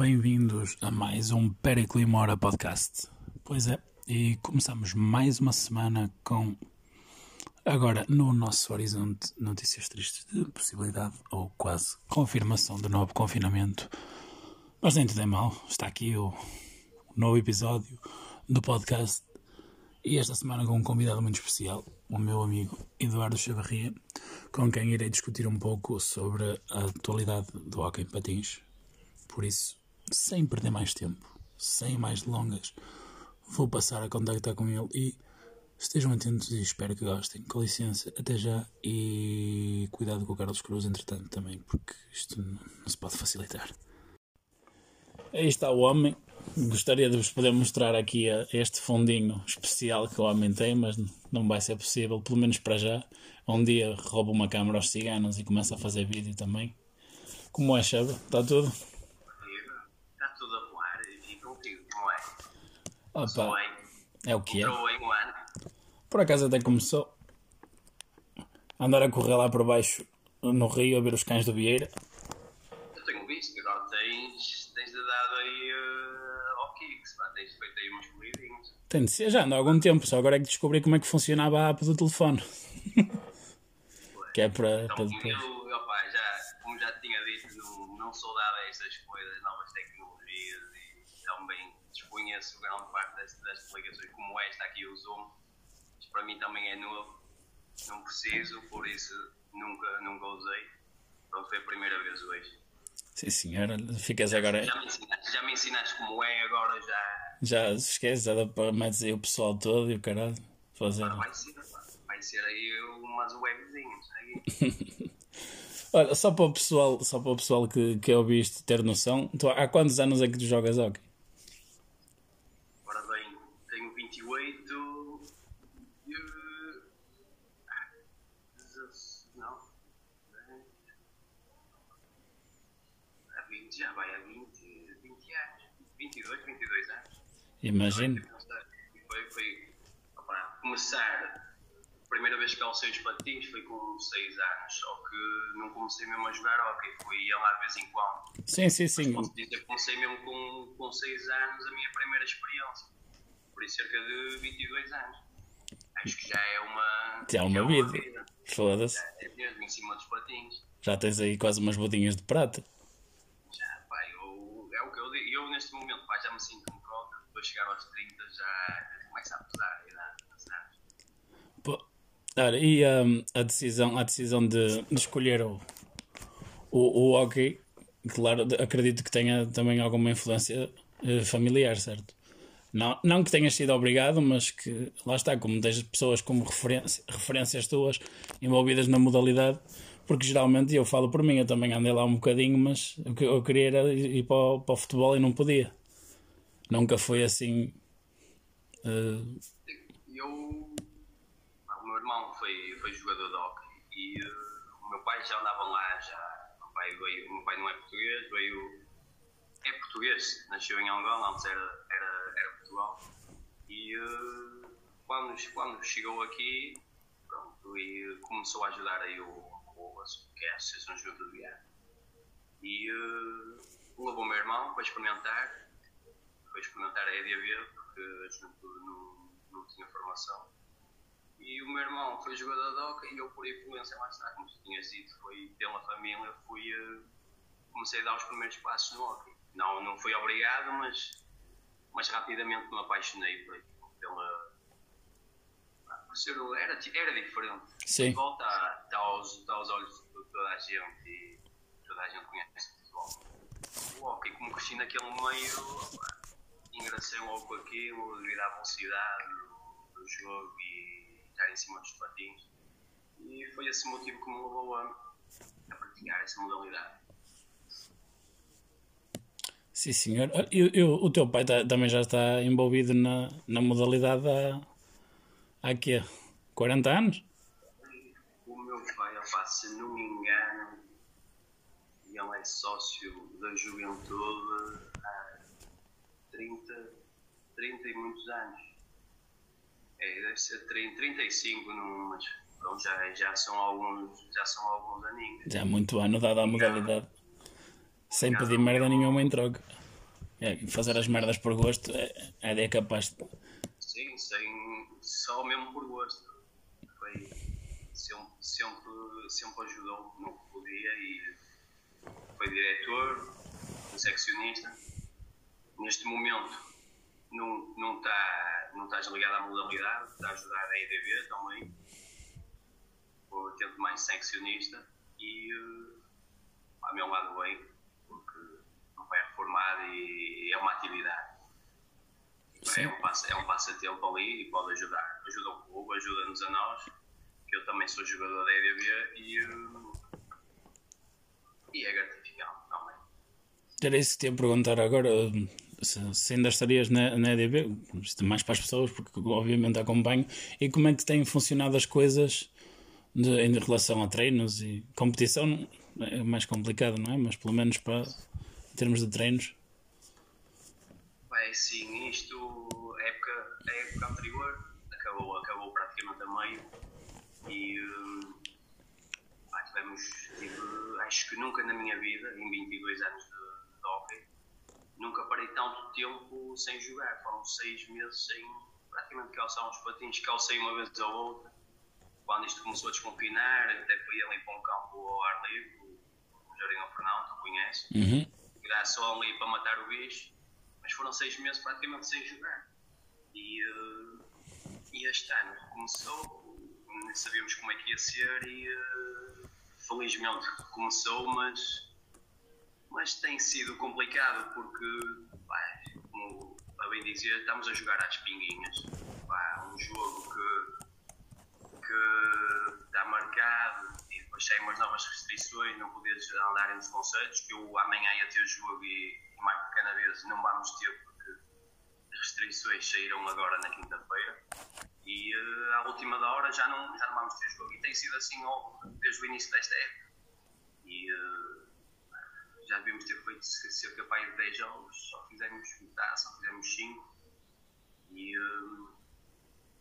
bem-vindos a mais um Periclo e Mora podcast. Pois é, e começamos mais uma semana com, agora no nosso horizonte, notícias tristes de possibilidade ou quase confirmação de novo confinamento. Mas nem tudo é mal, está aqui o novo episódio do podcast e esta semana com um convidado muito especial, o meu amigo Eduardo Chavarria, com quem irei discutir um pouco sobre a atualidade do hockey em patins. Por isso, sem perder mais tempo, sem mais delongas, vou passar a contactar com ele e estejam atentos e espero que gostem. Com licença, até já e cuidado com o Carlos Cruz, entretanto, também, porque isto não se pode facilitar. Aí está o homem. Gostaria de vos poder mostrar aqui este fundinho especial que o homem tem, mas não vai ser possível, pelo menos para já. Um dia rouba uma câmera aos ciganos e começa a fazer vídeo também. Como é, Chava? Está tudo? Opa, é o que é. Por acaso até começou a andar a correr lá por baixo no rio a ver os cães do Vieira. Eu tenho visto que agora tens, tens dado aí uh, ao Kicks, tens feito aí uns corridinhos. Tem de ser, já ando há algum tempo, só agora é que descobri como é que funcionava a app do telefone. que é para, então, para depois. Eu, opa, já, como já tinha dito, não, não sou dado a estas coisas, novas tecnologias e também desconheço grande parte das, das aplicações como esta aqui, o Zoom. Isto para mim também é novo, não preciso, por isso nunca, nunca usei. Pronto, foi a primeira vez hoje. Sim, senhora, ficas agora. Já me, ensinaste, já me ensinaste como é, agora já. Já se esquece, já dá para metes aí o pessoal todo e o caralho. Fazer. Agora vai ser, vai ser aí umas webzinhas. Olha, só para o pessoal, só para o pessoal que, que ouviste ter noção, tu, há quantos anos é que tu jogas hockey? Ora bem, tenho 28. e, ah, Não. Há 20, já vai há 20, 20 anos. 22, 22 anos. Imagino. Foi, foi opa, começar. A primeira vez que alcei os patins foi com 6 anos, só que não comecei mesmo a jogar hockey, fui ia lá de vez em quando. Sim, sim, sim. Posso dizer que comecei mesmo com, com 6 anos a minha primeira experiência, por isso cerca de 22 anos. Acho que já é uma, Já é uma vida. Foda-se. Já é mesmo em cima dos patins. Já tens aí quase umas bodinhas de prata. Já, pá, eu, é o que eu digo. Eu neste momento pá, já me sinto depois de chegar aos 30 já começa a pesar a idade, sabes? E hum, a decisão, a decisão de, de escolher o, o, o hockey, claro, acredito que tenha também alguma influência eh, familiar, certo? Não, não que tenhas sido obrigado, mas que lá está, como tens pessoas como referência, referências tuas envolvidas na modalidade, porque geralmente eu falo por mim, eu também andei lá um bocadinho, mas o que eu queria era ir para o, para o futebol e não podia. Nunca foi assim. eh, Eu. O meu irmão foi, foi jogador de hockey e eh, o meu pai já andava lá, já. O meu pai, veio, o meu pai não é português, veio. É português, nasceu em Angola, antes era, era, era Portugal. E eh, quando, quando chegou aqui, pronto, e começou a ajudar aí o, o, que é a Associação Juventude de Guiar. E eh, levou o meu irmão para experimentar, foi experimentar a EDAV, porque a juventude não, não tinha formação. E o meu irmão foi jogador de hockey e eu, por influência, lá está, como tu tinhas dito, foi pela família, fui, eh, comecei a dar os primeiros passos no hockey. Não, não fui obrigado, mas, mas rapidamente me apaixonei por- pela. Por ser, era, era diferente. Sim. Volta está aos, está aos olhos de toda a gente e toda a gente conhece o futebol. O hockey, como cresci naquele meio, engracei logo com aquilo devido à velocidade do, do jogo e estar em cima dos patins. E foi esse motivo que me levou a, a praticar essa modalidade. Sim, senhor. Eu, eu- o teu pai tá- também já está envolvido na, na modalidade há, há quê? 40 anos? O meu pai, opá, se não me engano, ele é sócio da juventude 30, 30 e muitos anos. É, deve ser 30, 35, não, mas pronto, já, já, são alguns, já são alguns aninhos. Já há muito ano dado à modalidade. Sem pedir merda nenhuma em troca. É, fazer as merdas por gosto é, é, é capaz de. Sim, sem, só mesmo por gosto. Foi, sempre, sempre, sempre ajudou no que podia e foi diretor, seccionista. Neste momento não, não, está, não estás ligado à modalidade, está a ajudar a EDB também. Vou tento mais seccionista e uh, ao meu lado bem, porque não vai reformado e é uma atividade. É um, passo, é um passatempo ali e pode ajudar. Ajuda o clube, ajuda-nos a nós, que eu também sou jogador da EDB e, uh, e é gratificante também. Era isso que te ia perguntar agora. Se, se ainda estarias na, na EDB, mais para as pessoas, porque obviamente acompanho, e como é que têm funcionado as coisas de, em relação a treinos e competição? É mais complicado, não é? Mas pelo menos para, em termos de treinos. É sim, isto, a época, a época anterior acabou, acabou praticamente a meio e hum, pá, tivemos, tive, acho que nunca na minha vida, em 22 anos de, de hockey, nunca parei tanto tempo sem jogar. Foram seis meses sem praticamente calçar uns patins, calcei uma vez ou outra. Quando isto começou a desconfinar, até fui ali para um campo ao ar livre, o Jardim Fernão, tu conheces. Uhum. só ali para matar o bicho, mas foram seis meses praticamente sem jogar. E, uh, e este ano começou, nem sabíamos como é que ia ser e uh, felizmente começou, mas mas tem sido complicado porque, pá, como a bem dizer, estamos a jogar às pinguinhas. Pá, um jogo que, que está marcado e depois saem umas novas restrições, não podes andar entre os que eu amanhã ia ter jogo e, e pequena vez não vamos ter porque as restrições saíram agora na quinta-feira e uh, à última da hora já não, já não vamos ter jogo. E tem sido assim desde o início desta época. E, uh, já devíamos ter feito cerca de 10 jogos, só fizemos metade, só fizemos 5. E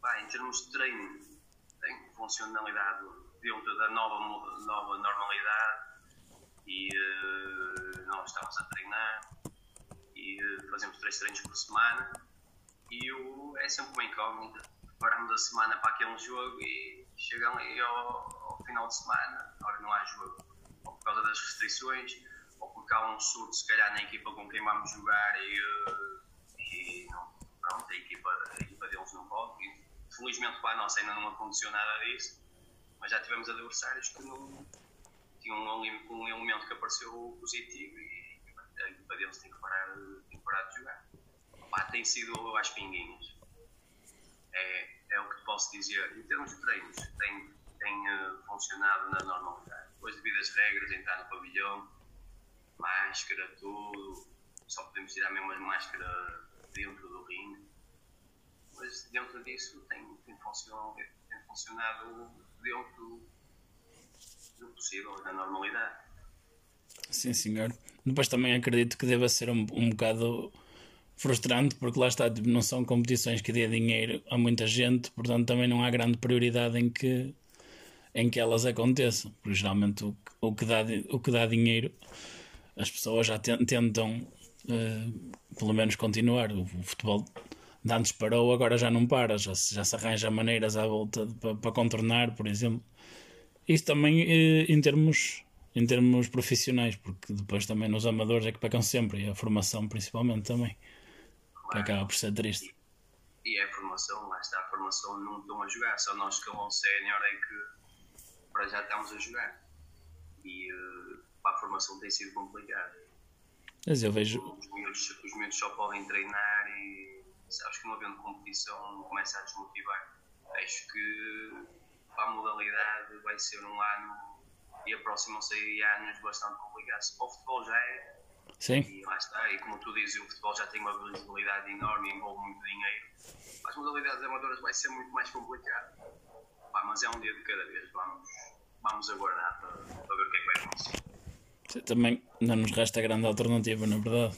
pá, em termos de treino, tem funcionalidade dentro da nova, nova normalidade e uh, nós estamos a treinar e uh, fazemos 3 treinos por semana e o, é sempre uma incógnita. Preparamos a semana para aquele jogo e chegam ao, ao final de semana, agora não há jogo, por causa das restrições ou porque há um surto, se calhar, na equipa com quem vamos jogar e, e não, pronto, a equipa, a equipa deles não pode. Felizmente para a nossa ainda não aconteceu nada disso, mas já tivemos adversários que não tinham um, um elemento que apareceu positivo e a equipa deles tem que parar, tem que parar de jogar. Pá, tem sido às pinguinhas. É, é o que posso dizer. Em termos de treinos, tem, tem uh, funcionado na normalidade. Depois, devido às regras, entrar no pavilhão, máscara, tudo. Só podemos tirar mesmo a máscara dentro do ringue. Mas dentro disso tem, tem, funcionado, tem funcionado dentro do possível, da normalidade. Sim, senhor. Depois também acredito que deva ser um, um bocado frustrante, porque lá está, tipo, não são competições que dê dinheiro a muita gente, portanto também não há grande prioridade em que, em que elas aconteçam, porque geralmente o, o, que, dá, o que dá dinheiro as pessoas já tentam, uh, pelo menos, continuar. O, o futebol de antes parou, agora já não para, já já se arranja maneiras à volta para contornar, por exemplo. Isso também uh, em termos em termos profissionais, porque depois também nos amadores é que pecam sempre, e a formação principalmente também, que acaba por ser triste. E, é a formação, lá está, a formação não estão a jogar, só nós que vão sénior é que para já estamos a jogar. E uh, para a formação tem sido complicado. Mas eu vejo. Os miúdos, os miúdos só podem treinar e sabes que não havendo competição começa a desmotivar. Acho que para a modalidade vai ser um ano e aproximam-se aí anos bastante complicados. Para o futebol já é. Sim. E lá está, e como tu dizes, o futebol já tem uma visibilidade enorme e envolve muito dinheiro. As modalidades amadoras vai ser muito mais complicado. Pá, mas é um dia de cada vez, vamos, vamos aguardar para, para ver o que é que vai acontecer. Também não nos resta grande alternativa, na verdade.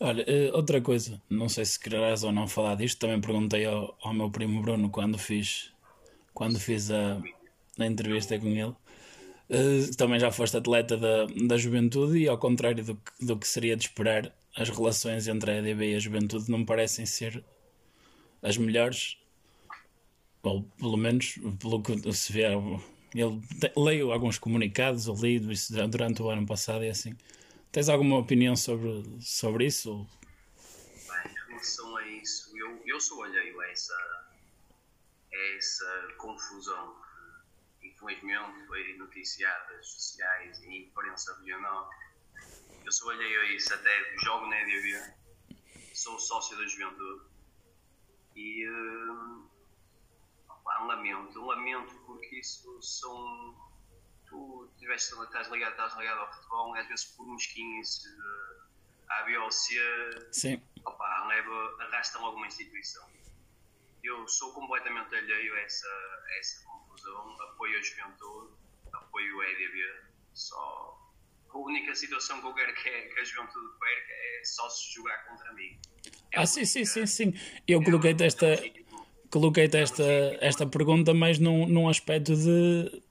Olha, eh, outra coisa, não sei se quererás ou não falar disto, também perguntei ao, ao meu primo Bruno quando fiz, quando fiz a, a entrevista com ele. Uh, também já foste atleta da, da juventude e ao contrário do que, do que seria de esperar, as relações entre a EDB e a juventude não parecem ser as melhores, ou pelo menos pelo que se vê. Eu leio alguns comunicados, ou lido isso durante o ano passado e assim. Tens alguma opinião sobre, sobre isso? Bem, em relação a isso, eu, eu sou alheio a essa, a essa confusão infelizmente foi noticiadas sociais e imprensa regional. Eu sou alheio a isso, até jogo na EDB, sou sócio da juventude e uh, opa, lamento, porque isso são. Tu tiveste, estás, ligado, estás ligado ao futebol, às vezes por mesquinhos uh, A, B ou C, Sim. Opa, leva, arrasta logo uma instituição. Eu sou completamente alheio a essa, a essa confusão, apoio a juventude, apoio a EDB, só a única situação que eu quero que, é, que a juventude perca é só se jogar contra mim. É ah, sim, sim, sim, sim. Eu coloquei-te esta, coloquei esta, esta pergunta mais num, num aspecto de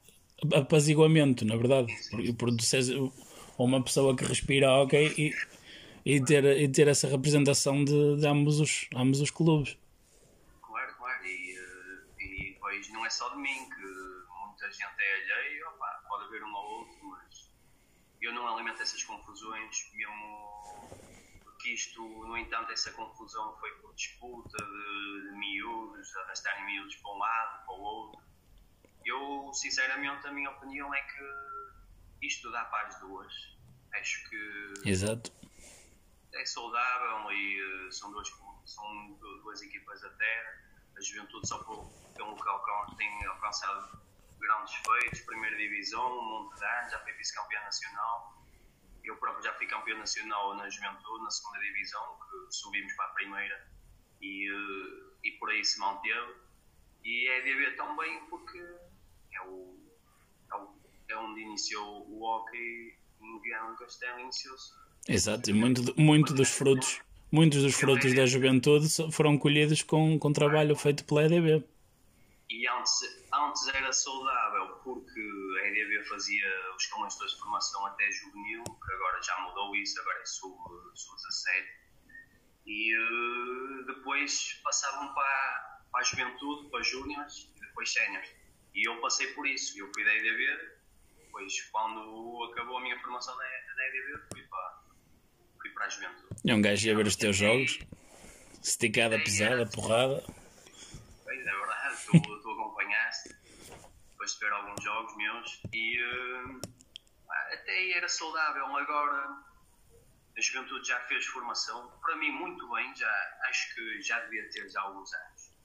apaziguamento, na verdade. Por, por seres uma pessoa que respira ok e, e, ter, e ter essa representação de, de ambos, os, ambos os clubes. Claro, claro. E, eh, e depois não é só de mim que muita gente é alheia, pode haver um ou outro, mas eu não alimento essas confusões, mesmo que isto, no entanto, essa confusão foi por disputa de, de miúdos, arrastarem miúdos para um lado, para o outro. Eu, sinceramente, a minha opinião é que isto dá para as duas. Acho que Exato. é saudável e uh, são, duas, são duas equipas terra. A juventude só por, pelo local tem alcançado grandes feitos, primeira divisão, Monte já foi vice-campeão nacional. Eu próprio já fui campeão nacional na juventude, na segunda divisão, que subimos para a primeira e, eh, e por aí se manteve. E é de haver também porque é, o, é, o, é onde iniciou o hockey no Guiana do Castelo, iniciou-se. Exato, e muito, muito dos frutos, muitos dos frutos da juventude foram colhidos com, com trabalho feito pela EDB. E antes, antes era saudável porque a EDB fazia os escalões de formação até juvenil, que agora já mudou isso, agora é sub-17. Sub e uh, depois passavam para, para a juventude, para júniores e depois séniores. E eu passei por isso, eu fui da EDB, depois quando acabou a minha formação na, na EDB fui para, fui para a juventude. E um gajo ia ver os teus jogos, esticada, pesada, porrada. Pois é verdade, tu, tu acompanhaste depois de ver alguns jogos meus e uh, até aí era saudável. Agora a juventude já fez formação, para mim muito bem, já acho que já devia ter já alguns anos.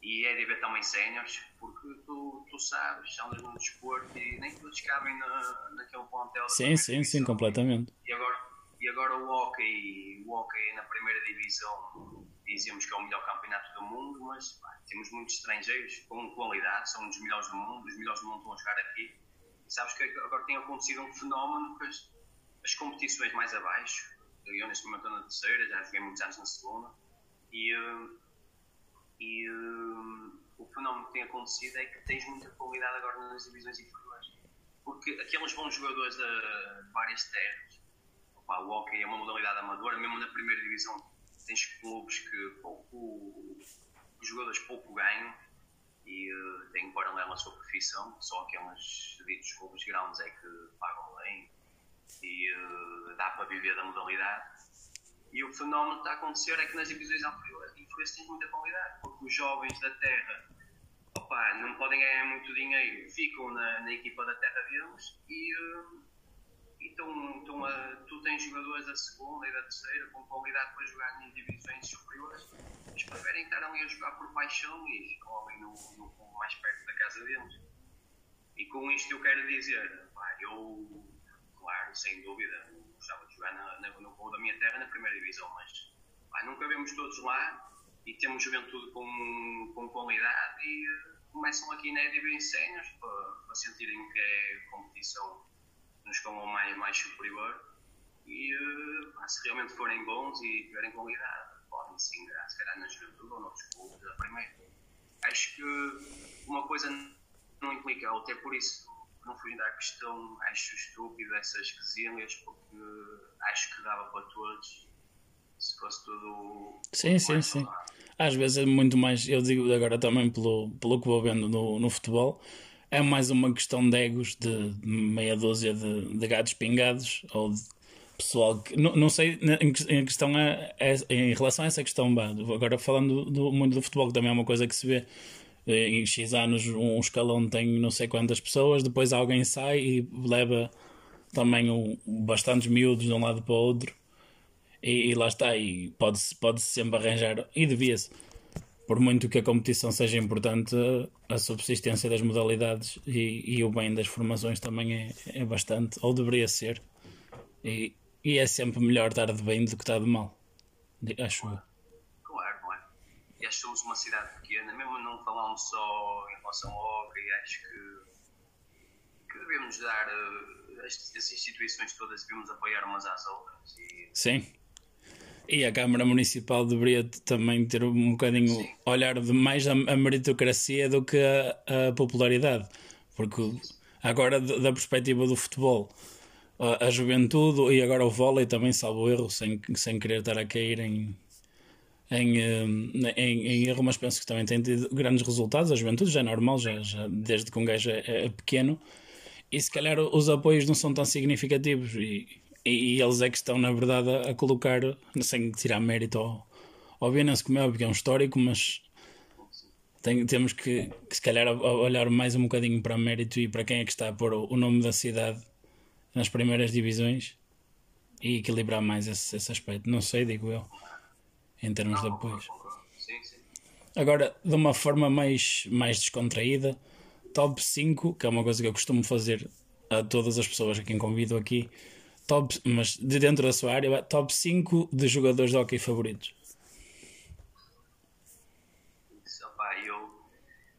E é de ver também séniores, porque tu, tu sabes, andas no desporto e nem todos cabem na, naquele plantel. Sim, sim, sim, completamente. E agora, e agora o hockey, o hockey na primeira divisão dizemos que é o melhor campeonato do mundo, mas pá, temos muitos estrangeiros com qualidade, são os melhores do mundo, os melhores do mundo a jogar aqui. E sabes que agora tem acontecido um fenómeno que as, as competições mais abaixo, eu neste momento estou na terceira, já joguei muitos anos na segunda, e, eh, e uh, o fenómeno que tem acontecido é que tens muita qualidade agora nas divisões inferiores. Porque aqueles bons jogadores de várias terras, opa, o hockey é uma modalidade amadora, mesmo na primeira divisão tens clubes que pouco, os jogadores pouco ganham e uh, têm paralelo à sua profissão, só aqueles ditos clubes grandes é que pagam bem e uh, dá para viver da modalidade. E o fenómeno que está a acontecer é que nas divisões inferiores tens muita qualidade, porque os jovens da terra opa, não podem ganhar muito dinheiro, ficam na, na equipa da terra deles e. Uh, então, então uh, tu tens jogadores da segunda e da terceira com qualidade para jogar em divisões superiores, mas preferem estar ali a jogar por paixão e ali no, no, mais perto da casa deles. E com isto eu quero dizer, pá, eu, claro, sem dúvida, gostava de jogar na, na, no clube da minha terra na primeira divisão, mas pá, nunca vemos todos lá e temos juventude com, com qualidade e uh, começam aqui na EDB em sénios para, para sentirem que é competição no escalão mais, mais superior e uh, se realmente forem bons e tiverem qualidade, podem se ingrar, se calhar na juventude ou noutros clubes da primeira. Acho que uma coisa não implica outra, é por isso não fugindo à questão, acho estúpido essas quesilhas, porque acho que dava para todos se fosse tudo. Sim, sim, sim. Às vezes é muito mais, eu digo agora também pelo, pelo que vou vendo no, no futebol, é mais uma questão de egos de meia dúzia de, de gatos pingados ou de pessoal que não, não sei em questão é, é, em relação a essa questão agora falando do, muito do futebol que também é uma coisa que se vê eh, em X anos um escalão tem não sei quantas pessoas depois alguém sai e leva também um, bastantes miúdos de um lado para o outro e, e lá está e pode-se pode -se sempre arranjar e devia-se por muito que a competição seja importante a subsistência das modalidades e, e o bem das formações também é, é bastante ou deveria ser e, e é sempre melhor estar de bem do que estar de mal. Acho eu. Claro, claro. E acho que somos uma cidade pequena, mesmo não falando só em relação ao hockey, acho que, que devemos dar. Uh, as, as, instituições todas devemos apoiar umas às outras. E... Sim. E a Câmara Municipal deveria também ter um bocadinho Sim. olhar de mais a, meritocracia do que a, a popularidade. Porque agora, da perspectiva do futebol, a, juventude e agora o vôlei também, salvo erro, sem, sem querer estar a cair em, em, eh, em, em, erro, mas penso que também tem tido grandes resultados. A juventude já é normal, já, já desde que um gajo é, é, pequeno, e se calhar os apoios não são tão significativos. E, e, e eles é que estão, na verdade, a, colocar, sem tirar mérito ao, ao Vienense, como é óbvio, é um histórico, mas tem, temos que, que, se calhar, olhar mais um bocadinho para mérito e para quem é que está a pôr o, o nome da cidade nas primeiras divisões e equilibrar mais esse, esse aspecto. Não sei, digo eu, em termos de apoios. Agora, de uma forma mais, mais descontraída, top 5, que é uma coisa que eu costumo fazer a todas as pessoas a quem convido aqui, top, mas de dentro da sua área, top 5 de jogadores de hockey favoritos. Opa, eu,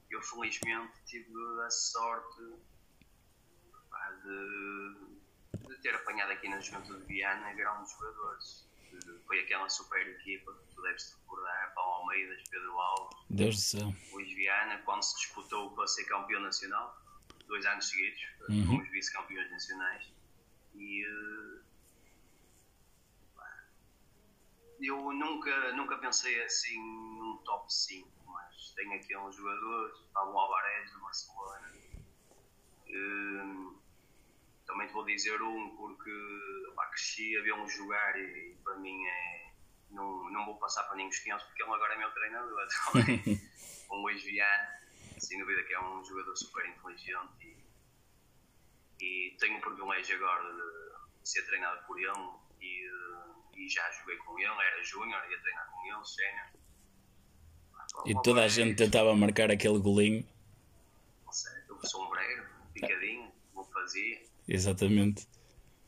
eu felizmente tive a sorte opa, de ter apanhado aqui na Juventude de Viana grandes jogadores. Foi aquela super equipa que tu deves recordar, Paulo Almeida, Pedro Alves, Deus do céu. Luís Viana, quando se disputou para ser campeão nacional, dois anos seguidos, uhum. fomos vice-campeões nacionais. E uh, eu nunca, nunca pensei assim num top 5, mas tenho aqui uns jogadores, Pablo Alvarez do Barcelona. Uh, também te vou dizer um porque pá, cresci a vê-lo jogar e, e, para mim é. Não, não vou passar para nenhum esquentos porque ele agora é meu treinador também. um Luís Viana, sem dúvida que é um jogador super inteligente e, tenho o privilégio agora de ser treinado por ele e, e já joguei com ele, era júnior, ia treinar com ele, sénior. E toda a gente tentava marcar aquele golinho. Sei, o sombreiro, picadinho, vou fazer Exatamente.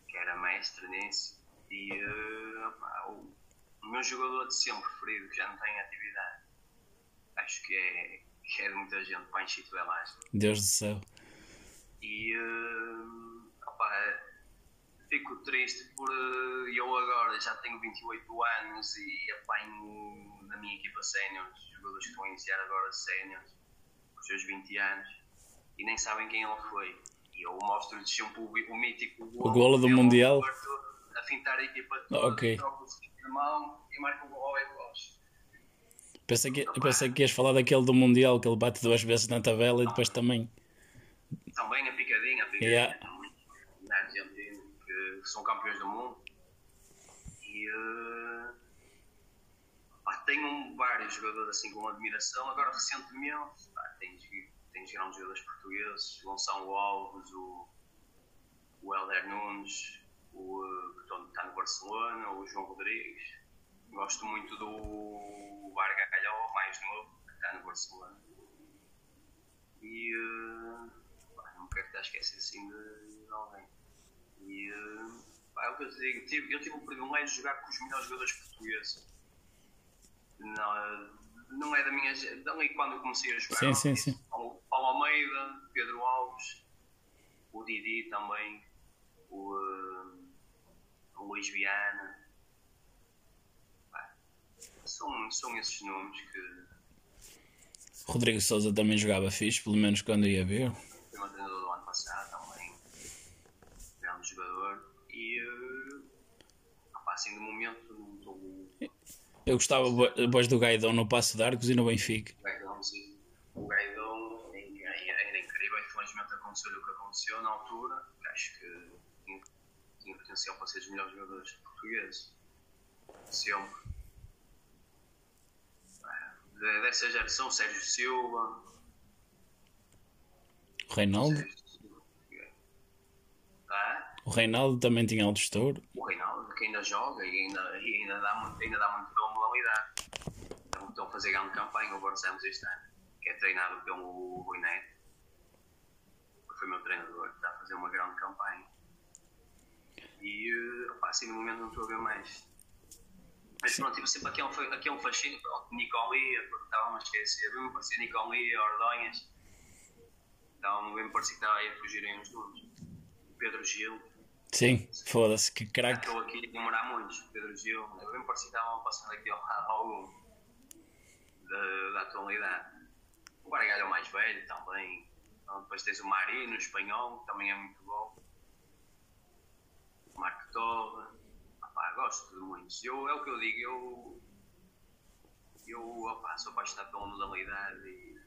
Que era mestre nisso. E uh, opa, o, o, meu jogador de sempre preferido, que já não tem atividade, acho que é, que é de muita gente, Panchito Velasco. Deus do céu. E uh, opa, fico triste por uh, eu agora já tenho 28 anos e apanho na minha equipa sénior, jogadores que estão a iniciar agora séniores, com os seus 20 anos, e nem sabem quem ele foi e eu mostro-lhes sempre o, o mítico golo, o golo do Mundial. A fintar a equipa toda, ok. o mão e marca o gol em voz. Pensei que, pensei que ias falar daquele do Mundial que ele bate duas vezes na tabela e depois também. Também a picadinha, a picadinha. Yeah. Na Argentina, que são campeões do mundo. E. Uh, pá, tenho vários jogadores assim com admiração. Agora, recentemente, pá, tenho grandes jogadores portugueses, Gonçalo Alves, o, o Helder Nunes, o, que está no Barcelona, o João Rodrigues. Gosto muito do Varga Calhó, mais novo, que está no Barcelona. E uh, quero estar a esquecer assim de, de alguém. E uh, é o que eu te digo, tive, eu tive o privilégio de jogar com os melhores jogadores portugueses. Não, não é da minha. Dali quando eu comecei a jogar. Sim, sim, sim. Paulo, Paulo Almeida, Pedro Alves, o Didi também, o, uh, o Luís Viana. são, são esses nomes que. Rodrigo Souza também jogava fixe, pelo menos quando ia ver. Passado também. jogador e uh, opa, assim de momento não estou. Eu gostava depois do Gaidão no Passo de Arcos e no Benfica. O Gaidão, sim. O Gaidão era incrível, infelizmente aconteceu o que aconteceu na altura, acho que tinha, tinha potencial para ser os melhores jogadores portugueses. Sempre. Dessa geração, Sérgio Silva. Reinaldo. Ah? O Reinaldo também tinha alto estouro. O Reinaldo, que ainda joga e ainda, e ainda, dá, muito, ainda dá muito boa modalidade. Então, estão a fazer grande campanha, agora Ramos este ano, que é treinado pelo Rui Neto, que foi meu treinador, que está a fazer uma grande campanha. E, opa, assim, no momento não estou a ver mais. Mas pronto, tipo, sempre aqui é um, aqui é um fascínio. Nicoli, estava a esquecer, bem-me parecia Nicoli, Ordonhas. Então, bem-me parecia que estava aí a fugirem uns nomes. Pedro Gil. Sim, foda-se, que craque. Estou aqui a demorar muito, Pedro Gil. Bem-me parecia que estavam passando aqui ao lado algum da, da atualidade. O Bargalho é o mais velho também. Então, depois tens o Marino, o espanhol, que também é muito bom. O Marco Torre. Gosto de muitos. Eu, é o que eu digo, eu, eu opá, sou apaixonado pela modalidade e,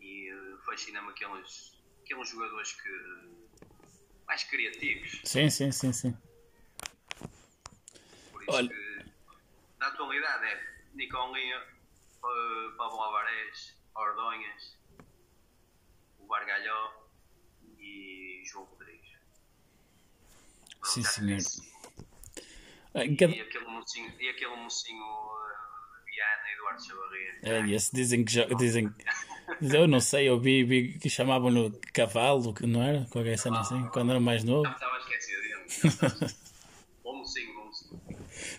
e fascina-me aqueles, aqueles jogadores que mais criativos. Sim, sim, sim, sim. Por isso Olha. que na atualidade é Nicolinha, Pablo Alvarez, Ordonhas, o Bargalhó e João Rodrigues. Sim, senhor. E, cada... e aquele mocinho, e aquele mocinho uh, Viana, Eduardo Chavarria. É, esse dizem que já, dizem Eu não sei, eu vi, vi que chamavam-no cavalo, não era? Qualquer cena assim, quando era mais novo. Estava esquecido. bom mocinho, bom mocinho.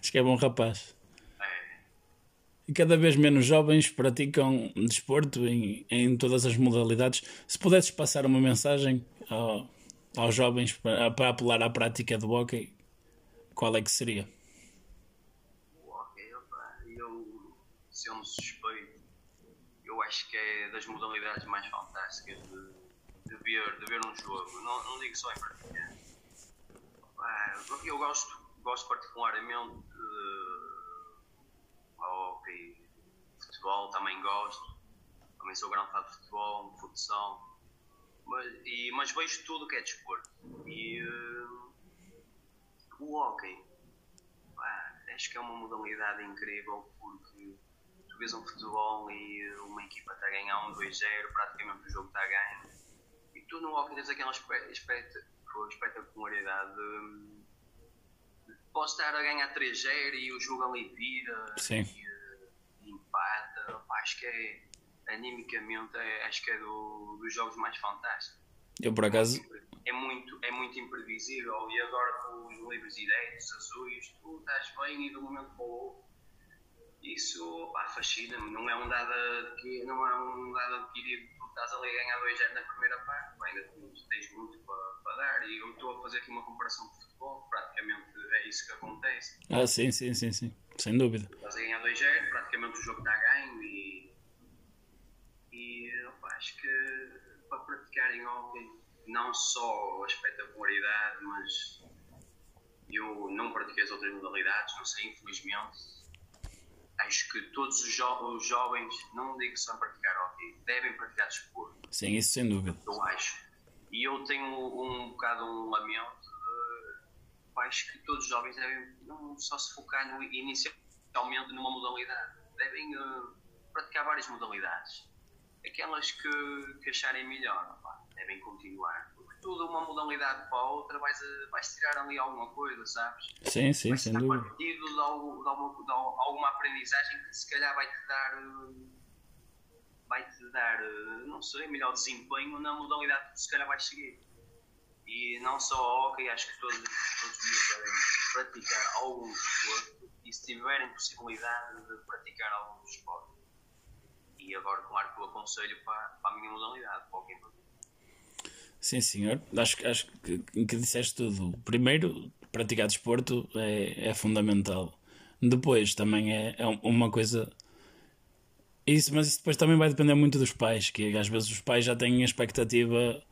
Acho que é bom rapaz. E cada vez menos jovens praticam desporto em, em todas as modalidades. Se pudesses passar uma mensagem ao, aos jovens para, para apelar à prática do hockey, qual é que seria? O hockey, opa, eu, se eu me suspeito, eu acho que é das modalidades mais fantásticas de, de, ver, de ver um jogo. Não, não digo só em praticar. eu gosto, gosto particularmente de hockey, futebol também gosto, também sou grande fã de futebol, futsal, mas, e, mas vejo tudo o que é desporto. E uh, o hockey, acho que é uma modalidade incrível porque tu vês um futebol e uma equipa está a ganhar um 2-0, praticamente o jogo está a ganhar. E tu no hockey tens aquela espetacularidade de posso estar a ganhar 3-0 e o jogo ali vira Sim. e uh, empata. acho que é, animicamente, é, acho que é do, dos jogos mais fantásticos. Eu por acaso. É muito, é muito imprevisível e agora com os livros direitos, azuis, tu estás bem e do momento para o outro. Isso fascina-me. Não é um dado adquirido, não é um dado adquirido porque estás ali a ganhar 2 na primeira parte, ainda tens muito para, para dar. E eu estou a fazer aqui uma comparação de futebol, praticamente é isso que acontece. Ah, sim, sim, sim, sim. Sem dúvida. Estás a ganhar 2-0, praticamente o jogo está a ganho e. E opa, acho que para praticarem hockey, não só a espetacularidade, mas eu não pratiquei as outras modalidades, não sei, infelizmente. Acho que todos os, jo os jovens, não digo só praticar hockey, devem praticar desporto. Sim, isso sem dúvida. Eu acho. E eu tenho um bocado um lamento acho que todos os jovens devem não só se focar no, inicialmente numa modalidade, devem uh, praticar várias modalidades. Aquelas que, que acharem melhor, opa, devem continuar. Tudo uma modalidade para a outra vais, vais tirar ali alguma coisa, sabes? Sim, sim, vais sem dúvida. partido de, algum, de, alguma, de alguma aprendizagem que se calhar vai-te dar. Uh, vai-te dar, uh, não sei, melhor desempenho na modalidade que se calhar vais seguir e não só o hockey, acho que todos, todos os dias devem praticar algum desporto e se tiverem possibilidade de praticar algum desporto. E agora, claro que o aconselho para, para a minha modalidade, para o hockey Sim, senhor. Acho, acho que, que disseste tudo. Primeiro, praticar desporto é, é fundamental. Depois, também é, é uma coisa. Isso, mas isso depois também vai depender muito dos pais, que às vezes os pais já têm a expectativa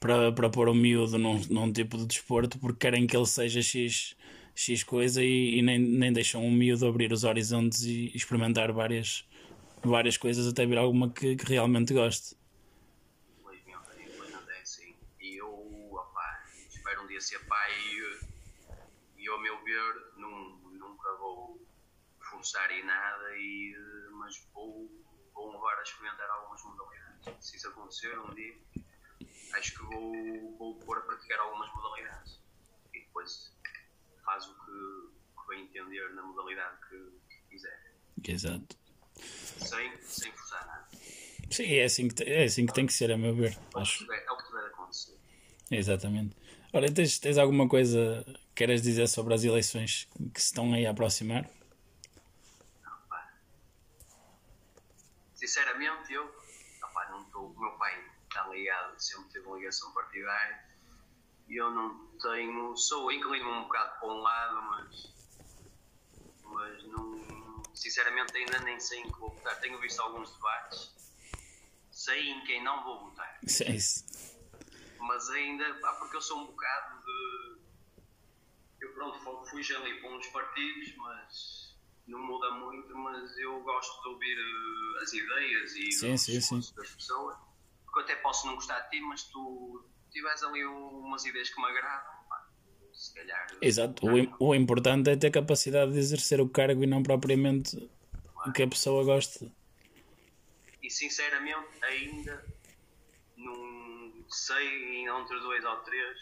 para, para pôr o miúdo num, num tipo de desporto porque querem que ele seja X, X coisa e, e nem, nem deixam o miúdo abrir os horizontes e experimentar várias, várias coisas até vir alguma que, que realmente goste. Infelizmente, infelizmente é assim. E eu, opá, dia ser pai e, e ao meu ver, nunca vou forçar em nada, e, mas vou, vou levar a experimentar algumas modalidades. Se isso acontecer um dia, acho que vou, vou pôr a praticar algumas modalidades. E depois faz o que, que vai entender na modalidade que, que quiser. Exato. Sem, sem forçar nada. Sim, é assim que, é assim que tem que ser, a meu ver. É o que Acho. É o que tiver a acontecer. Exatamente. Olha, tens, tens alguma coisa que queres dizer sobre as eleições que se estão aí a aproximar? Sinceramente, eu opá, não estou. O meu pai está ligado, sempre teve uma ligação partidária e eu não tenho. Sou inclino um bocado para um lado, mas. Mas não. Sinceramente, ainda nem sei em que vou votar. Tenho visto alguns debates, sei em quem não vou votar, Isso é isso. Mas ainda. Pá, porque eu sou um bocado de. Eu, pronto, fu- fui ali para uns partidos, mas não muda muito. Mas eu gosto de ouvir eh, as ideias e Sim, sim, discursos das pessoas. Porque eu até posso não gostar de ti, mas tu tiveres ali umas ideias que me agradam, pá, se calhar. Exato. O, o importante é ter capacidade de exercer o cargo e não propriamente o que a pessoa gosta. E sinceramente, ainda sei entre dois ou três,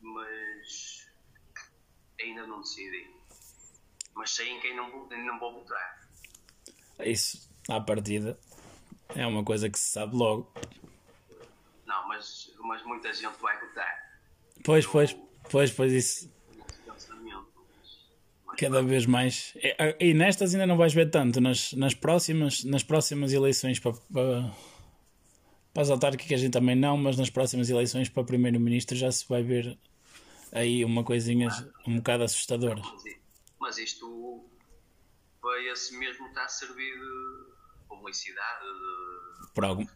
mas ainda não decidi. Mas sei em quem não, vou- não vou votar. Isso, à partida, é uma coisa que se sabe logo. Não, mas, mas muita gente vai votar. Pois, pois, pois, pois, isso cada vez mais. E, e nestas ainda não vais ver tanto, nas, nas, próximas, nas próximas eleições para, para, para as autárquicas a gente também não, mas nas próximas eleições para primeiro-ministro já se vai ver aí uma coisinha um bocado assustadora. Mas, isto vai esse mesmo está a servir de publicidade, de Por, algum,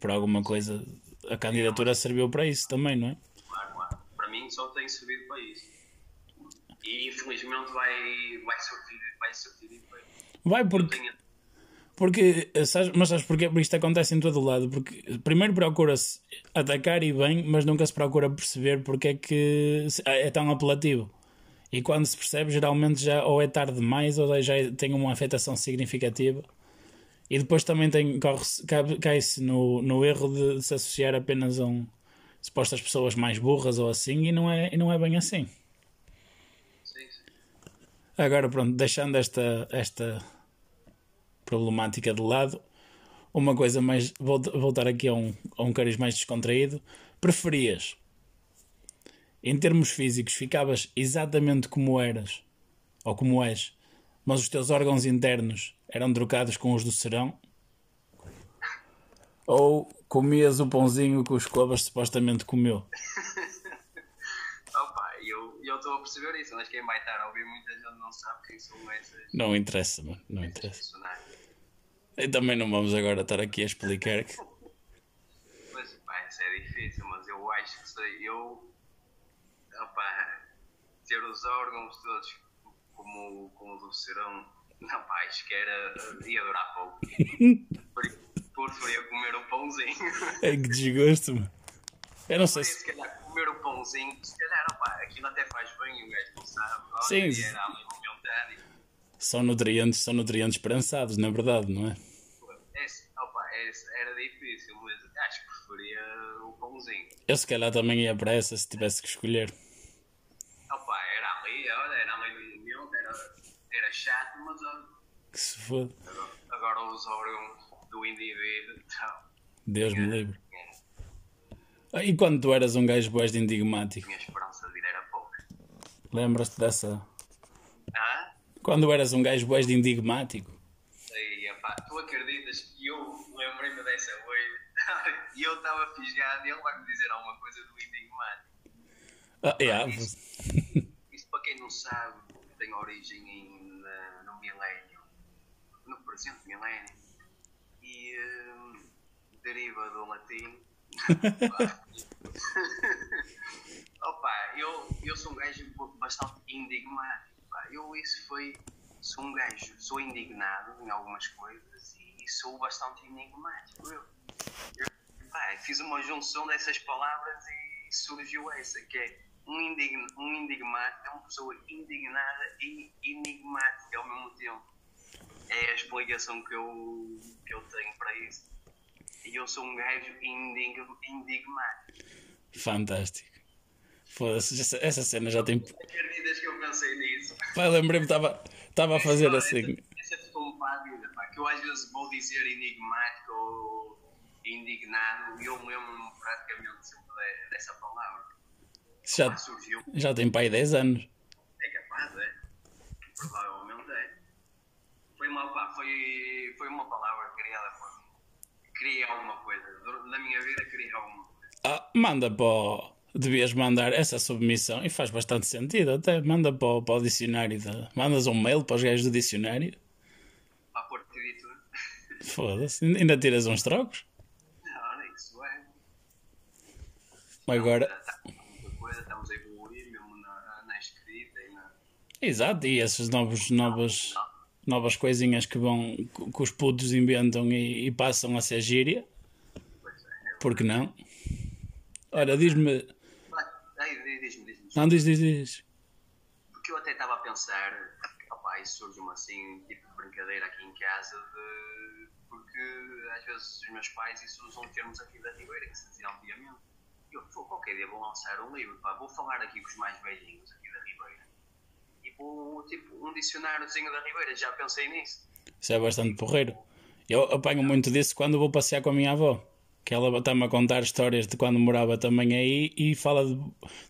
por alguma coisa, a candidatura serviu para isso também, não é? claro, claro. Para mim só tem servido para isso. E infelizmente vai, vai surtir, vai surtir efeito. Vai porque Porque, eh, sabes, mas sabes? Porque isto acontece em todo o lado. Porque primeiro procura-se atacar e bem, mas nunca se procura perceber porque é que se- é tão apelativo. E quando se percebe, geralmente já ou é tarde demais ou já tem uma afetação significativa. E depois também tem, cai-se no, no erro de se associar apenas a um, supostas pessoas mais burras ou assim, e não é, e não é bem assim. sim, sim. Agora, pronto, deixando esta, esta problemática de lado, uma coisa mais. Voltar aqui a um, a um cariz mais descontraído. Preferias, em termos físicos, ficavas exatamente como eras, ou como és, mas os teus órgãos internos eram trocados com os do serão? Ou comias o pãozinho que os cobas supostamente comeu? Estou a perceber isso, mas quem vai estar a ouvir muita gente não sabe quem são essas Não interessa, mano, não interessa. E também não vamos agora estar aqui a explicar que Mas pá, isso é difícil, mas eu acho que sei, eu opa, ter os órgãos todos como, como do serão, não pá, acho que era ia durar pouco. Por- Preferia comer um pãozinho. É que desgosto, mano. Eu não sei se. se calhar comer um pãozinho, se calhar opa, aquilo até faz bem o gajo não sabe. Olha, Sim. São nutrientes, são nutrientes prensados, na verdade, não é? Esse, opa, esse era difícil, mas acho que preferia o pãozinho. Eu se calhar também ia para essa se tivesse que escolher. Opa, era ali, olha, era ali no momento, era, era chato, mas olha, Que se foda. agora, agora os órgãos do indivíduo, então, Deus me livre. Ah, E quando tu eras um gajo boés de enigmático, tinha esperança de vida era pouca. lembras-te dessa. Ah? Quando eras um gajo boés de enigmático? E, epá, tu acreditas que eu lembrei-me dessa hoje e eu estava fisgado e ele vai me dizer alguma coisa do enigmático. Ah, yeah. Isso para quem não sabe tem origem em, na- no milénio, no presente milénio e hum, deriva do latim Opa, eu, eu sou um gajo bastante indignado. Eu isso foi. Sou um gajo, sou indignado em algumas coisas e sou bastante enigmático. Eu, eu pá, fiz uma junção dessas palavras e surgiu essa, que é um, indign, um indigmático, é uma pessoa indignada e enigmática ao mesmo tempo. É a explicação que eu, que eu tenho para isso. E eu sou um gajo indig, enigmático. Fantástico. Foda-se, essa, essa cena já tem. Acreditas que eu pensei nisso? Pai, lembrei-me, estava a fazer assim. Essa, essa ficou para a vida, pá, que eu às vezes vou dizer enigmático ou indignado e eu lembro-me praticamente sempre dessa palavra. Já, já tem pai 10 anos. É capaz, é. Provavelmente é. Foi uma, pá, foi, foi uma palavra criada por. Criei alguma coisa. Na minha vida criei alguma coisa. Ah, manda para o devias mandar essa submissão e faz bastante sentido até. Manda para o, para o dicionário. De, mandas um mail para os gajos do dicionário. Para pôr tudo. Foda-se. Ainda tiras uns trocos? Não, nem isso é. Agora. Tá, muita coisa, estamos a evoluir mesmo na, escrita e na. Exato, e essas novos, novas, novas coisinhas que vão que os putos inventam e, e passam a ser gíria. Por que não? Ora, diz-me. Ai, diz-me, diz-me. Não, diz, diz, diz. Porque eu até estava a pensar, opá, isso surge-me assim, tipo de brincadeira aqui em casa, de... porque às vezes os meus pais isso usam termos aqui da Ribeira que se diziam antigamente. Eu, pô, qualquer dia vou lançar um livro, pá, vou falar aqui com os mais velhinhos aqui da Ribeira. Vou, tipo, um dicionáriozinho da Ribeira, já pensei nisso. Isso é bastante porreiro. Eu apanho muito disso quando vou passear com a minha avó. Que ela está-me a contar histórias de quando morava também aí e fala de,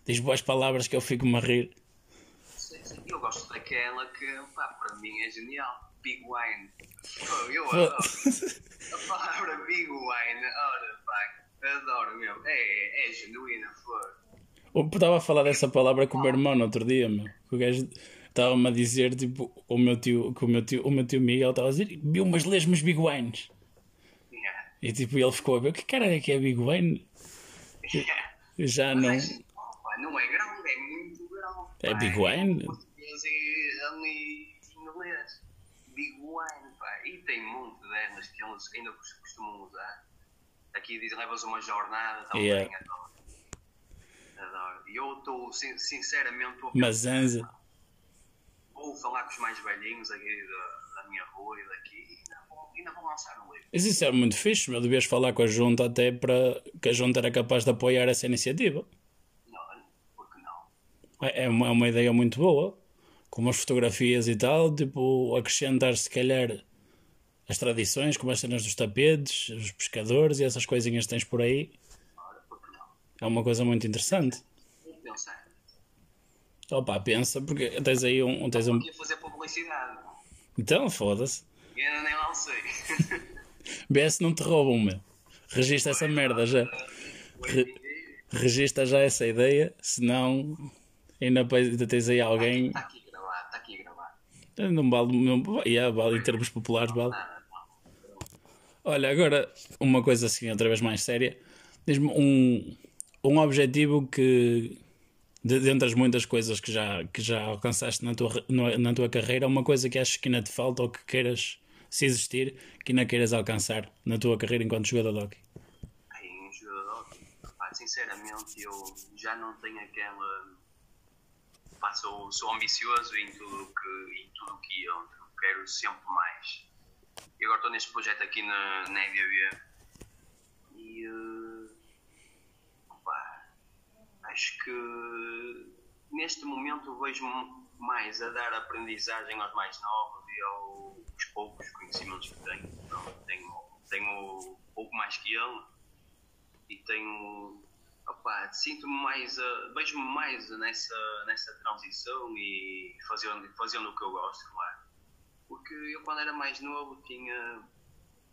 diz boas palavras que eu fico-me a rir. Eu gosto daquela que, pá, para mim é genial. Big Wine. Oh, eu adoro. A palavra Big Wine, ora, pá, adoro mesmo. É, é genuína, flor. Eu estava a falar dessa palavra com o meu irmão no outro dia, meu. O gajo estava-me a dizer, tipo, o meu tio, que o meu tio, o meu tio Miguel estava a dizer, viu umas lesmas Big Wines. Yeah. E tipo, ele ficou a ver, o que cara é que é Big Wine? Yeah. Já não. Mas, pá, não é grão, é muito grão. É. Big Wine? Português e ali inglês. Big Wine, pá. E tem muito delas que eles ainda cos- costumam usar. Aqui diz, levas uma jornada também. Yeah. Adoro. Adoro. E eu estou, sin- sinceramente, estou a Mazanza. Vou falar com os mais velhinhos aqui da, da minha rua e daqui e ainda vou, ainda vou lançar um livro. Mas isso é muito fixe, meu. Devias falar com a junta até para que a junta era capaz de apoiar essa iniciativa. Não, porque não? É é uma, é uma ideia muito boa. Com umas fotografias e tal, tipo, acrescentar se calhar as tradições, como as cenas dos tapetes, os pescadores e essas coisinhas que tens por aí. Ora, porque não? É uma coisa muito interessante. Vou pensar. Opa, pensa, porque tens aí um. Tens um... Aqui a fazer publicidade. Então, foda-se. E ainda nem lancei. Vê se não te roubam, meu. Registra essa merda já. Re- Registra já essa ideia, senão ainda ainda tens aí alguém. Está aqui gravado, está aqui gravado. Não vale, não, yeah, vale em termos populares, vale. Olha, agora uma coisa assim, outra vez mais séria. Diz-me um, um objetivo que, de- dentre as muitas coisas que já, que já alcançaste na tua, na tua carreira, uma coisa que achas que ainda te falta ou que queiras, se existir, que ainda queiras alcançar na tua carreira enquanto jogador de hockey? Um jogador, sinceramente, eu já não tenho aquela. Pá, sou, sou ambicioso em tudo que, em tudo que eu quero sempre mais. E agora estou neste projeto aqui na, na e. eh, pá, acho que neste momento vejo-me mais a dar aprendizagem aos mais novos e aos poucos conhecimentos que tenho. Então, tenho, tenho pouco mais que ele e tenho opá, sinto-me mais a- vejo-me mais nessa, nessa transição e fazendo, fazendo o que eu gosto, claro. Porque eu quando era mais novo tinha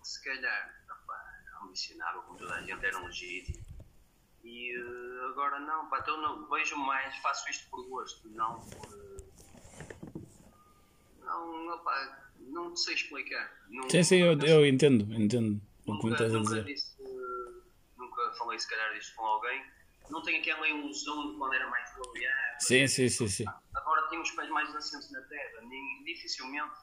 se calhar opá, ambicionava como toda a gente, era um legítimo. E eh, agora não, pá, então não, vejo mais, faço isto por gosto, não por. eh, Não, opá, não sei explicar. Não, Sim, sim, eu, eu entendo, entendo o que me estás a dizer. disse, nunca falei se calhar isto com alguém, não tem aquela ilusão de quando era mais novo. Ah, sim, sim, sim, sim. Agora tenho os pés mais assentos na terra, nem, dificilmente.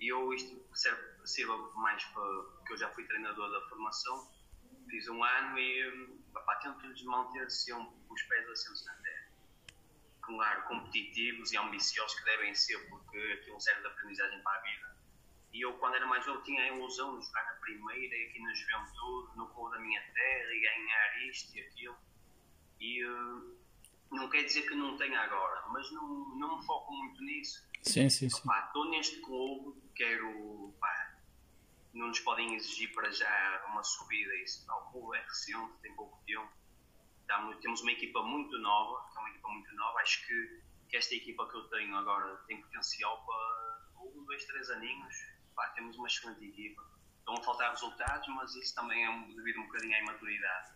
E eu isto serve, sirva mais para que eu já fui treinador da formação, fiz um ano e opá, tento-lhes manter sempre os pés assentos na terra. Claro, competitivos e ambiciosos que devem ser, porque aquilo serve de aprendizagem para a vida. E eu, quando era mais novo, tinha a ilusão de jogar na primeira e aqui na juventude, no clube da minha terra e ganhar isto e aquilo. E uh, não quer dizer que não tenha agora, mas não, não me foco muito nisso. Sim, sim, sim. Estou neste clube, quero. Pá, não nos podem exigir para já uma subida. Isso, não, o clube é recente, tem pouco tempo. temos uma equipa muito nova, é uma equipa muito nova. Acho que, que esta equipa que eu tenho agora tem potencial para um, dois, três aninhos. Pá, temos uma excelente equipa. Estão a faltar resultados, mas isso também é devido um bocadinho à imaturidade.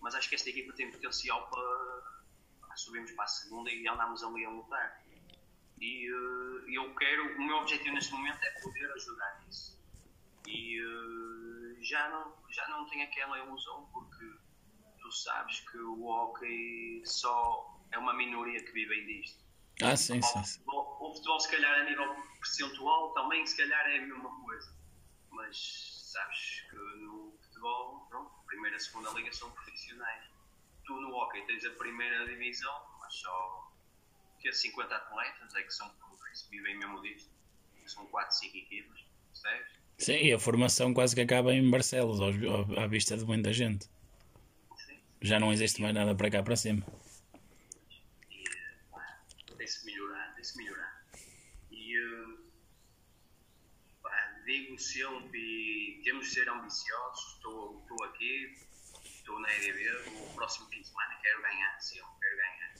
Mas acho que esta equipa tem potencial para, para subirmos para a segunda e andarmos ali a lutar. E uh, eu quero, o meu objetivo neste momento é poder ajudar nisso. E uh, já, não, já não tenho aquela ilusão, porque tu sabes que o hockey só é uma minoria que vive disto. Ah, sim, sim. O futebol, o futebol, se calhar, a nível percentual, também, se calhar, é a mesma coisa. Mas sabes que no futebol, pronto, a primeira e a segunda liga são profissionais. Tu no hockey tens a primeira divisão, mas só que 50 atletas é que são que vivem mesmo disto. São 4, 5 equipas, percebes? Sim, e a formação quase que acaba em Barcelos, à vista de muita gente. Sim. Já não existe mais nada para cá para cima. Tem-se melhorar, tem-se melhorar. E pá, digo sempre, temos de ser ambiciosos, estou, estou aqui, estou na EDB, o próximo fim de semana quero ganhar, sim, quero ganhar.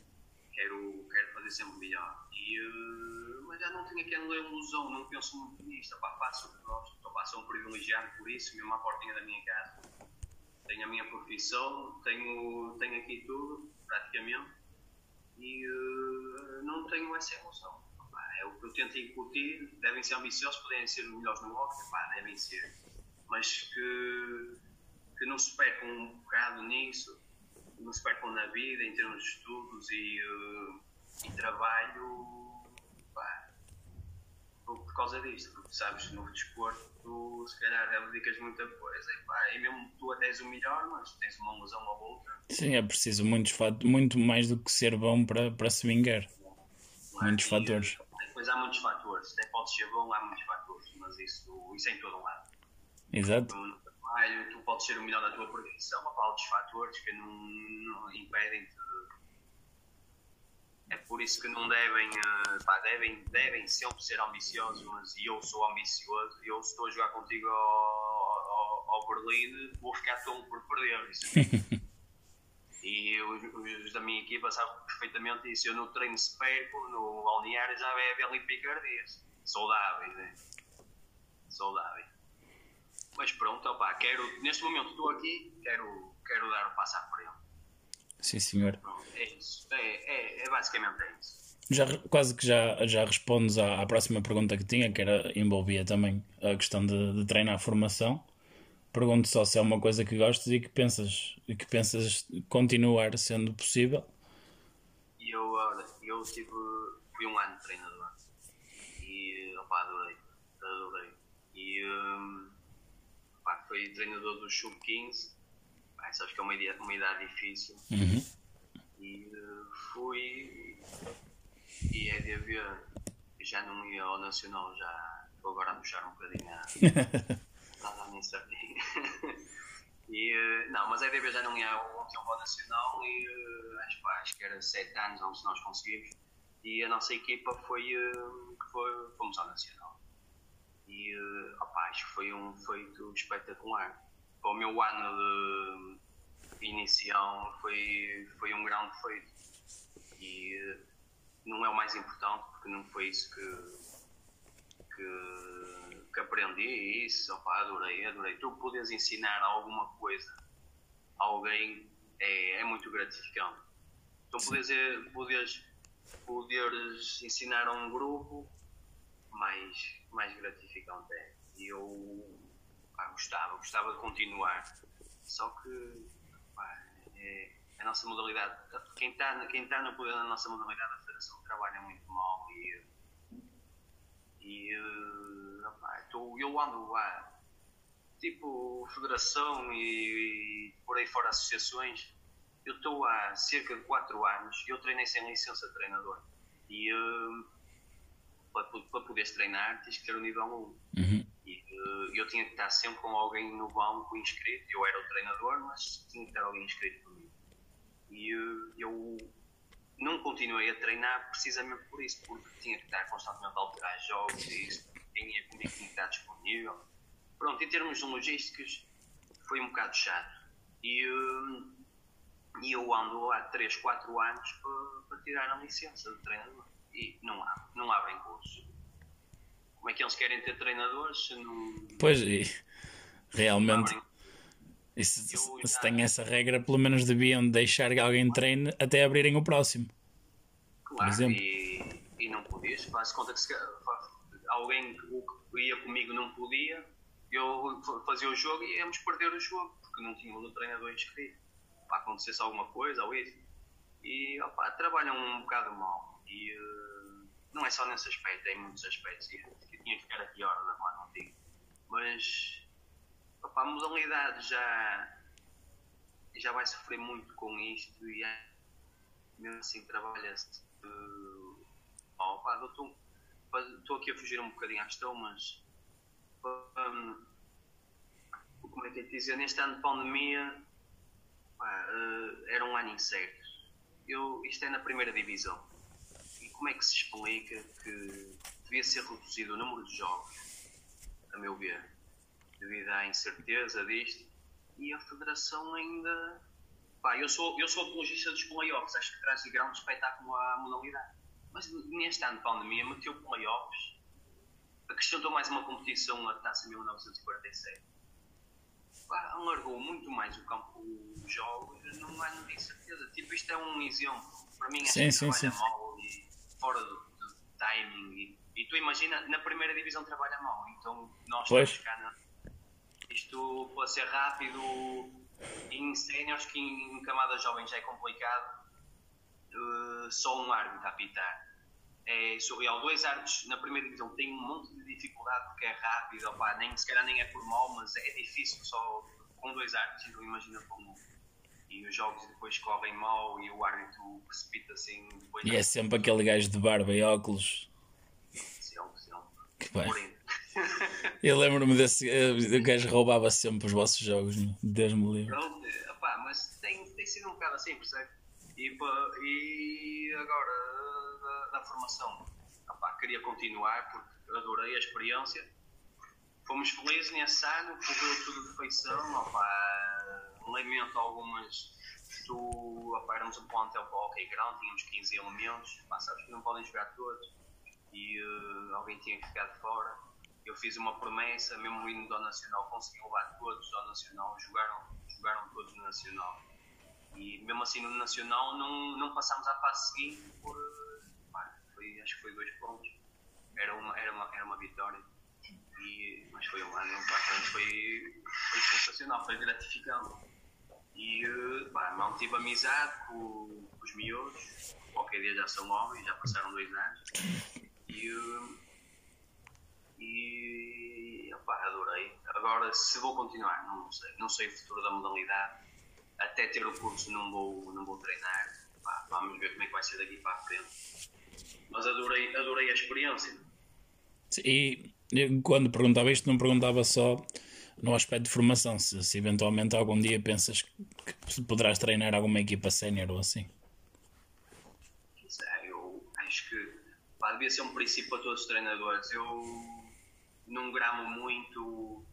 Quero, quero fazer sempre melhor. E, uh, mas já não tenho aquela ilusão, não penso muito nisto. Pá, faço o que gosto, estou a um privilegiado por isso, mesmo à portinha da minha casa. Tenho a minha profissão, tenho, tenho aqui tudo, praticamente, e uh, não tenho essa ilusão. Pá, é o que eu tento incutir. Devem ser ambiciosos, podem ser melhores no pá, devem ser. Mas que, que não se percam um bocado nisso, não se percam na vida, em termos de estudos e. Uh, e trabalho pá, por, causa disto, porque sabes, no desporto tu se calhar dedicas muita coisa e, pá, e mesmo tu até és o melhor, mas tens uma lesão ou outra. Sim, é preciso muitos muito mais do que ser bom para, para se vingar. Muitos e, fatores. Depois há muitos fatores, até pode ser bom, há muitos fatores, mas isso, isso é em todo lado. Exato. No trabalho, tu podes ser o melhor da tua profissão, há outros fatores que não, não impedem-te é por isso que não devem, uh, pá, devem, devem sempre ser ambiciosos, mas eu sou ambicioso, eu estou a jogar contigo ao, ao, ao Berlim, vou ficar tolo por perder isso. e os, os, da minha equipa sabem perfeitamente isso. Eu no treino se perco, no balneário já é ali picardias. Saudáveis, né? Saudáveis. Mas pronto, opa, quero, neste momento estou aqui, quero, quero dar o passo à frente. Sim, senhor. É isso. É, é, é basicamente é isso. Já, quase que já, já respondes à, à, próxima pergunta que tinha, que era, envolvia também a questão de, de treinar a formação. Pergunto só se é uma coisa que gostas e que pensas, que pensas continuar sendo possível. Eu, eu tive, fui um ano de treinador e opa, adorei, adorei. E um, fui treinador do Sub-15 Ai, sabes que é uma idade, uma idade difícil. Uhum. E uh, fui. E é de haver. Já não ia ao Nacional, já estou agora a puxar um bocadinho a. Nada nem. E, uh, não, mas a EDB já não ia ao, ao Nacional e uh, acho, acho que era 7 anos onde nós conseguimos. E a nossa equipa foi, foi fomos ao Nacional. E opa, acho que foi um feito espetacular para o meu ano de inicial foi, foi um grande feito. E não é o mais importante, porque não foi isso que, que, que aprendi. E isso, opa, adorei, adorei. Tu podes ensinar alguma coisa a alguém é, é muito gratificante. Então, podes, podes, poderes ensinar a um grupo, mais, mais gratificante é. E eu pá, gostava, gostava de continuar. Só que pá, é, a nossa modalidade. Quem está quem tá no poder da nossa modalidade, a Federação trabalha muito mal e. e opá, tô, eu ando lá, tipo, Federação e, e por aí fora associações. Eu estou há cerca de 4 anos e eu treinei sem licença de treinador. E para, para poderes treinar tens que ter o nível 1. Uhum. E uh, eu tinha que estar sempre com alguém no banco inscrito. Eu era o treinador, mas tinha que estar alguém inscrito comigo. E uh, eu não continuei a treinar precisamente por isso, porque tinha que estar constantemente a alterar jogos e isso tinha tinha que estar disponível. Pronto, em termos de logísticos, foi um bocado chato. E, uh, e eu ando há 3, 4 anos para, para tirar a licença de treinador. E não há, não abrem cursos. Como é que eles querem ter treinadores se não. Pois, e realmente. E se, se, se tem essa regra, pelo menos deviam deixar que alguém treine até abrirem o próximo. Claro, e, e não podias. Faz conta que se, alguém que ia comigo não podia, eu fazia o jogo e íamos perder o jogo, porque não tínhamos o treinador inscrito. Para acontecesse alguma coisa ou isso. E opa, trabalham um bocado mal. E uh, não é só nesse aspecto, tem muitos aspectos. E, eu tinha que ficar aqui horas a falar contigo. Mas opa, a modalidade já, já vai sofrer muito com isto e é, mesmo assim trabalha-se. Uh, opa, estou aqui a fugir um bocadinho à questão, mas um, como é que é dizer, neste ano de pandemia pá, uh, era um ano incerto. Eu, isto é na primeira divisão. Como é que se explica que devia ser reduzido o número de jogos, a meu ver, devido à incerteza disto, e a Federação ainda. Pá, eu sou, eu sou apologista dos playoffs, acho que traz grande espetáculo à modalidade. Mas neste ano de pandemia meteu playoffs, acrescentou mais uma competição na Taça 1947. Pá, alargou muito mais o campo os jogos num ano de incerteza. Tipo, isto é um exemplo. Para mim, sim, é sim, sim. mal e fora do, do timing. E, e, tu imagina, na primeira divisão trabalha mal. Então, nós pois. cá na, isto pode ser rápido em séniores, que em camadas jovens já é complicado. Uh, só um árbitro a apitar é surreal. Dois árbitros na primeira divisão têm um monte de dificuldade porque é rápido, opa, nem, se calhar nem é por mal, mas é difícil só com dois árbitros, então imagina como. E os jogos depois correm mal e o árbitro precipita assim. Depois e é sempre aquele gajo de barba e óculos. Sempre, sempre. Que bem. Eu lembro-me desse. Eh, o gajo roubava sempre os vossos jogos, Deus me livre. Pronto, opá, mas tem, tem sido um bocado assim, percebe? E, e agora, da, da formação, opá, queria continuar porque adorei a experiência. Fomos felizes nesse ano, correu tudo de feição. Opá, lamento algumas. Tu, opá, éramos um plantel para o hockey grande, tínhamos 15 elementos. Opá, sabes que não podem jogar todos e uh, alguém tinha que ficar de fora. Eu fiz uma promessa, mesmo indo ao Nacional, consegui levar todos ao Nacional, jogaram, jogaram todos no Nacional e mesmo assim no Nacional não, não passámos à fase seguinte por. Pá, foi, acho que foi dois pontos. Era uma, era uma, era uma vitória. E, mas foi um ano, pá, foi, foi sensacional, foi gratificante. E pá, mantive amizade com, com os miúdos. Qualquer dia já são homens, já passaram dois anos. E, e pá, adorei. Agora, se vou continuar, não sei. Não sei o futuro da modalidade até ter o curso não vou, não vou treinar. Vamos ver como é que vai ser daqui para a frente. Mas adorei, adorei a experiência. E quando perguntava isto, não perguntava só no aspecto de formação, se, se eventualmente algum dia pensas que poderás treinar alguma equipa sénior ou assim. Eu acho que pá, devia ser um princípio para todos os treinadores. Eu não gramo muito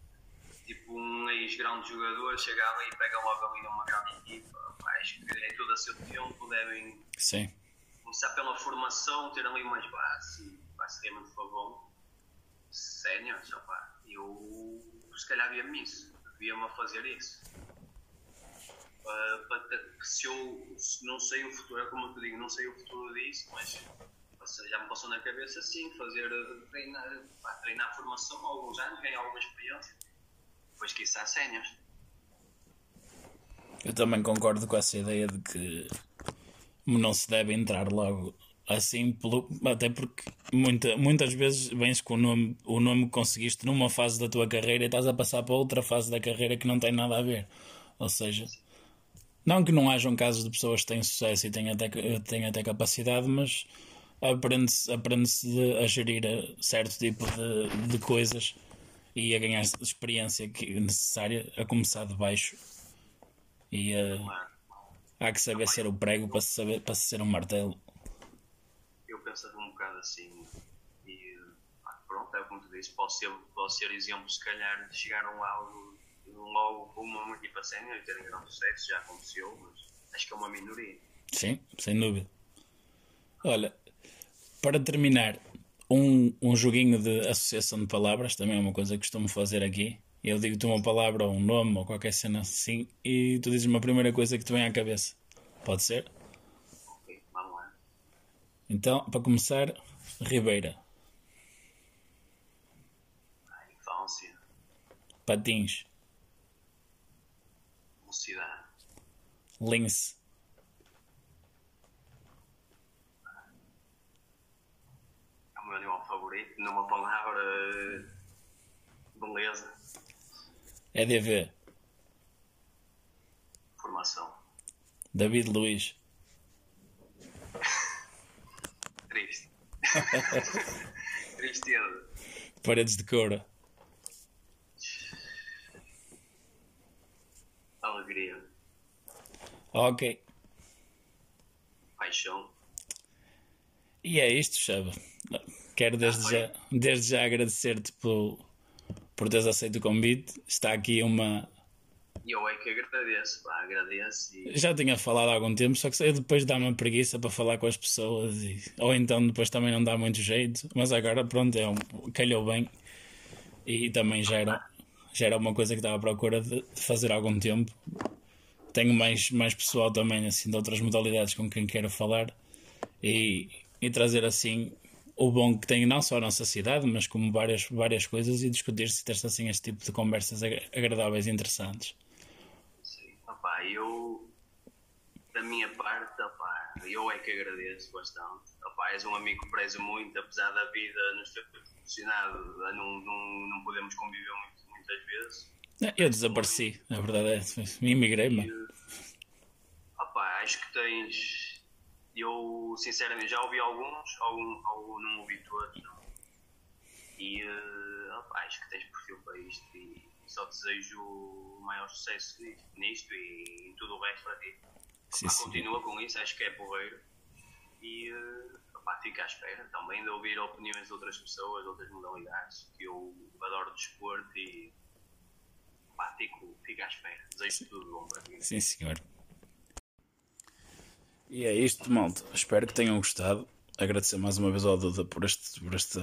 tipo um ex-grande jogador chega ali e pega logo ali numa grande equipa. Acho que é tudo a seu tempo, devem Sim. começar pela formação, ter ali umas bases e basicamente for bom. Sénior, pá, eu se calhar via-me isso, via-me a fazer isso. Uh, para, se eu não sei o futuro, é como eu te digo, não sei o futuro disso, mas já me passou na cabeça sim, fazer treinar, pá, treinar a formação há alguns anos, ganhar alguma experiência depois que isso há sénios. Eu também concordo com essa ideia de que não se deve entrar logo assim, pelo, até porque muita, muitas vezes vens com o nome, o nome que conseguiste numa fase da tua carreira e estás a passar para outra fase da carreira que não tem nada a ver. Ou seja, não que não hajam casos de pessoas que têm sucesso e têm até, têm até capacidade, mas aprende-se aprende a gerir certo tipo de, de coisas e a ganhar experiência que necessária a começar de baixo e uh, há que saber ser o prego para, saber, para ser um martelo bocado assim e pronto, é como tu disse pode ser, pode ser exemplo se calhar chegaram lá logo com uma equipa sénior e terem grande sucesso, já aconteceu mas acho que é uma minoria sim, sem dúvida olha para terminar, um, um joguinho de associação de palavras, também é uma coisa que costumo fazer aqui. Eu digo-te uma palavra ou um nome ou qualquer cena assim e tu dizes uma primeira coisa que te vem à cabeça. Pode ser? Então, para começar, Ribeira. infância. Patins. Mocidade. Lince. favorito, numa palavra, beleza. EDV. Formação. David Luiz. Triste. Tristeza. Paredes de coura. Alegria. Ok. Paixão. E é isto, Chava. Quero desde já, desde já agradecer-te por, por teres aceito o convite. Está aqui uma. Eu é que agradeço, pá, agradeço. E... Já tinha falado há algum tempo, só que depois dá uma preguiça para falar com as pessoas, e... ou então depois também não dá muito jeito. Mas agora, pronto, é um... calhou bem e também já era, já era uma coisa que estava à procura de, de fazer há algum tempo. Tenho mais, mais pessoal também, assim, de outras modalidades com quem quero falar e, e trazer assim o bom que tem não só a nossa cidade, mas como várias, várias coisas e discutir se ter assim este tipo de conversas agradáveis e interessantes. Opá, eu da minha parte, opá, eu é que agradeço bastante. Opá, és um amigo que prezo muito, apesar da vida nos ter proporcionado, não, não, não podemos conviver muito, muitas vezes. Eu desapareci, a verdade é, imigrei, mas... Opá, acho que tens eu, sinceramente, já ouvi alguns, ou, ou não ouvi todos. Não. E uh, acho que tens perfil para isto e só desejo o maior sucesso nisto e em tudo o resto para ti. Sim, sim. Continua com isso, acho que é porreiro. E uh, opá, fica à espera também de ouvir opiniões de outras pessoas, de outras modalidades, que eu adoro desporto e opá, fico, fico à espera. Desejo tudo bom para ti. Sim, senhor. E é isto, malta. Espero que tenham gostado. Agradecer mais uma vez ao Duda por, este, por esta,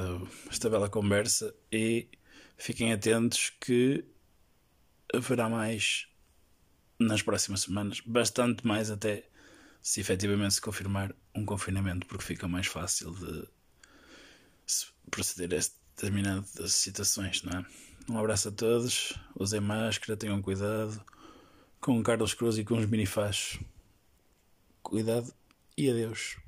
esta bela conversa e fiquem atentos que haverá mais nas próximas semanas, bastante mais até se efetivamente se confirmar um confinamento, porque fica mais fácil de proceder a determinadas situações, não é? Um abraço a todos, usem máscara, tenham cuidado com o Carlos Cruz e com os minifachos. Cuidado e adeus.